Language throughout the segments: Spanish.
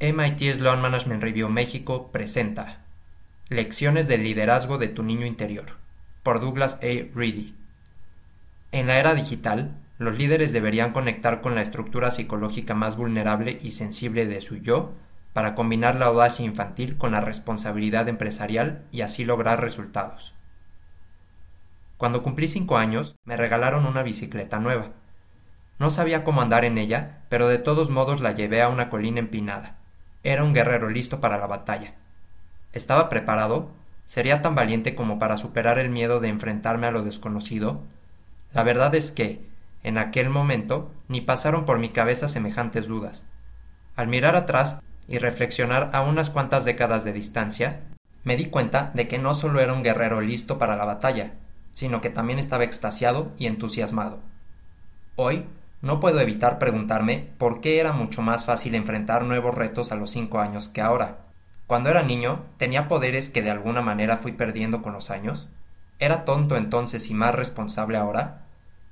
MIT Sloan Management Review México presenta Lecciones del liderazgo de tu niño interior por Douglas A. Reedy. En la era digital, los líderes deberían conectar con la estructura psicológica más vulnerable y sensible de su yo para combinar la audacia infantil con la responsabilidad empresarial y así lograr resultados. Cuando cumplí cinco años, me regalaron una bicicleta nueva. No sabía cómo andar en ella, pero de todos modos la llevé a una colina empinada. Era un guerrero listo para la batalla. ¿Estaba preparado? ¿Sería tan valiente como para superar el miedo de enfrentarme a lo desconocido? La verdad es que, en aquel momento, ni pasaron por mi cabeza semejantes dudas. Al mirar atrás y reflexionar a unas cuantas décadas de distancia, me di cuenta de que no solo era un guerrero listo para la batalla, sino que también estaba extasiado y entusiasmado. Hoy, no puedo evitar preguntarme por qué era mucho más fácil enfrentar nuevos retos a los cinco años que ahora. Cuando era niño, tenía poderes que de alguna manera fui perdiendo con los años. ¿Era tonto entonces y más responsable ahora?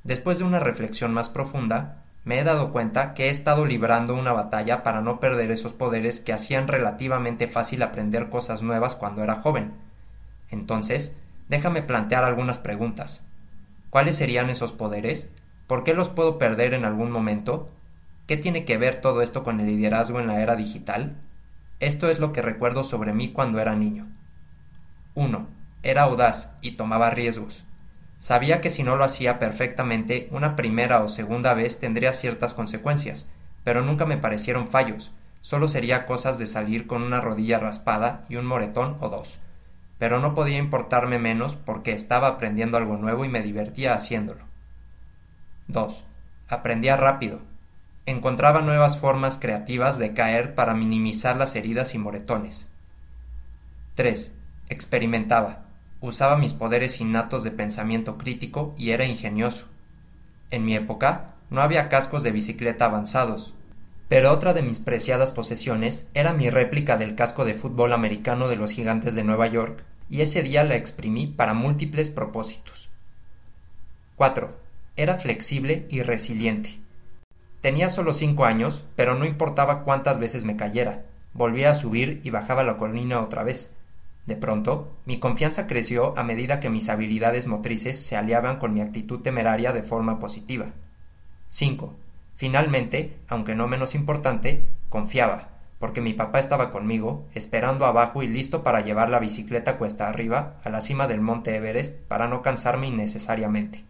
Después de una reflexión más profunda, me he dado cuenta que he estado librando una batalla para no perder esos poderes que hacían relativamente fácil aprender cosas nuevas cuando era joven. Entonces, déjame plantear algunas preguntas. ¿Cuáles serían esos poderes? ¿Por qué los puedo perder en algún momento? ¿Qué tiene que ver todo esto con el liderazgo en la era digital? Esto es lo que recuerdo sobre mí cuando era niño. 1. Era audaz y tomaba riesgos. Sabía que si no lo hacía perfectamente una primera o segunda vez tendría ciertas consecuencias, pero nunca me parecieron fallos, solo sería cosas de salir con una rodilla raspada y un moretón o dos. Pero no podía importarme menos porque estaba aprendiendo algo nuevo y me divertía haciéndolo. 2. Aprendía rápido. Encontraba nuevas formas creativas de caer para minimizar las heridas y moretones. 3. Experimentaba. Usaba mis poderes innatos de pensamiento crítico y era ingenioso. En mi época no había cascos de bicicleta avanzados, pero otra de mis preciadas posesiones era mi réplica del casco de fútbol americano de los gigantes de Nueva York, y ese día la exprimí para múltiples propósitos. 4 era flexible y resiliente. Tenía solo cinco años, pero no importaba cuántas veces me cayera, volvía a subir y bajaba la colina otra vez. De pronto, mi confianza creció a medida que mis habilidades motrices se aliaban con mi actitud temeraria de forma positiva. 5. Finalmente, aunque no menos importante, confiaba, porque mi papá estaba conmigo, esperando abajo y listo para llevar la bicicleta cuesta arriba a la cima del monte Everest para no cansarme innecesariamente.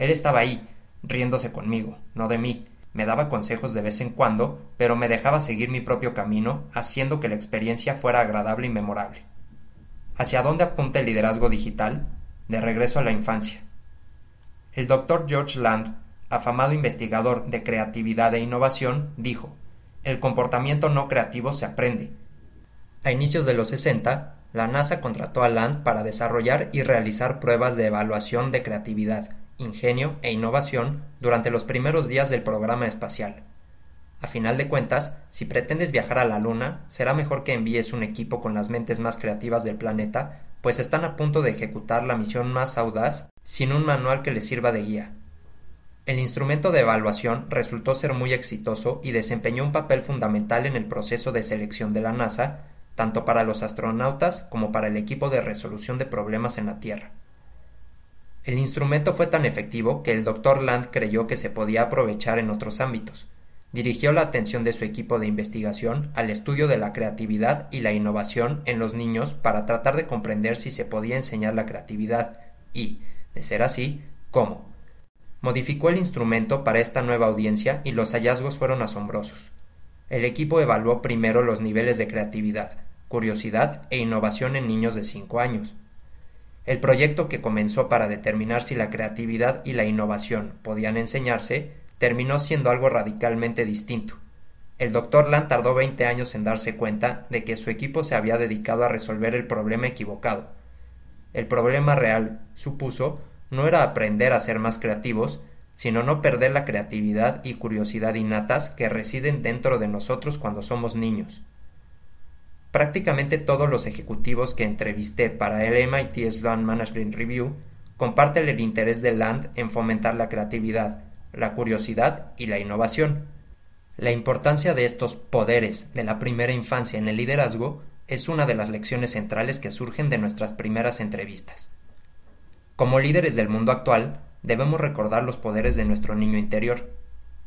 Él estaba ahí, riéndose conmigo, no de mí. Me daba consejos de vez en cuando, pero me dejaba seguir mi propio camino, haciendo que la experiencia fuera agradable y memorable. ¿Hacia dónde apunta el liderazgo digital? De regreso a la infancia. El doctor George Land, afamado investigador de creatividad e innovación, dijo, el comportamiento no creativo se aprende. A inicios de los 60, la NASA contrató a Land para desarrollar y realizar pruebas de evaluación de creatividad, ingenio e innovación durante los primeros días del programa espacial. A final de cuentas, si pretendes viajar a la Luna, será mejor que envíes un equipo con las mentes más creativas del planeta, pues están a punto de ejecutar la misión más audaz sin un manual que les sirva de guía. El instrumento de evaluación resultó ser muy exitoso y desempeñó un papel fundamental en el proceso de selección de la NASA, tanto para los astronautas como para el equipo de resolución de problemas en la Tierra. El instrumento fue tan efectivo que el Dr. Land creyó que se podía aprovechar en otros ámbitos. Dirigió la atención de su equipo de investigación al estudio de la creatividad y la innovación en los niños para tratar de comprender si se podía enseñar la creatividad y, de ser así, cómo. Modificó el instrumento para esta nueva audiencia y los hallazgos fueron asombrosos. El equipo evaluó primero los niveles de creatividad, curiosidad e innovación en niños de 5 años, el proyecto que comenzó para determinar si la creatividad y la innovación podían enseñarse terminó siendo algo radicalmente distinto. El doctor Land tardó 20 años en darse cuenta de que su equipo se había dedicado a resolver el problema equivocado. El problema real, supuso, no era aprender a ser más creativos, sino no perder la creatividad y curiosidad innatas que residen dentro de nosotros cuando somos niños. Prácticamente todos los ejecutivos que entrevisté para el MIT Sloan Management Review comparten el interés de Land en fomentar la creatividad, la curiosidad y la innovación. La importancia de estos poderes de la primera infancia en el liderazgo es una de las lecciones centrales que surgen de nuestras primeras entrevistas. Como líderes del mundo actual, debemos recordar los poderes de nuestro niño interior.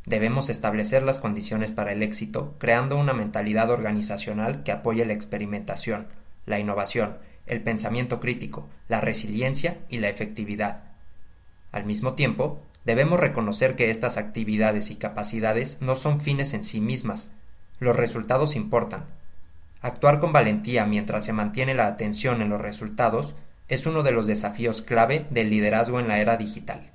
Debemos establecer las condiciones para el éxito, creando una mentalidad organizacional que apoye la experimentación, la innovación, el pensamiento crítico, la resiliencia y la efectividad. Al mismo tiempo, debemos reconocer que estas actividades y capacidades no son fines en sí mismas. Los resultados importan. Actuar con valentía mientras se mantiene la atención en los resultados es uno de los desafíos clave del liderazgo en la era digital.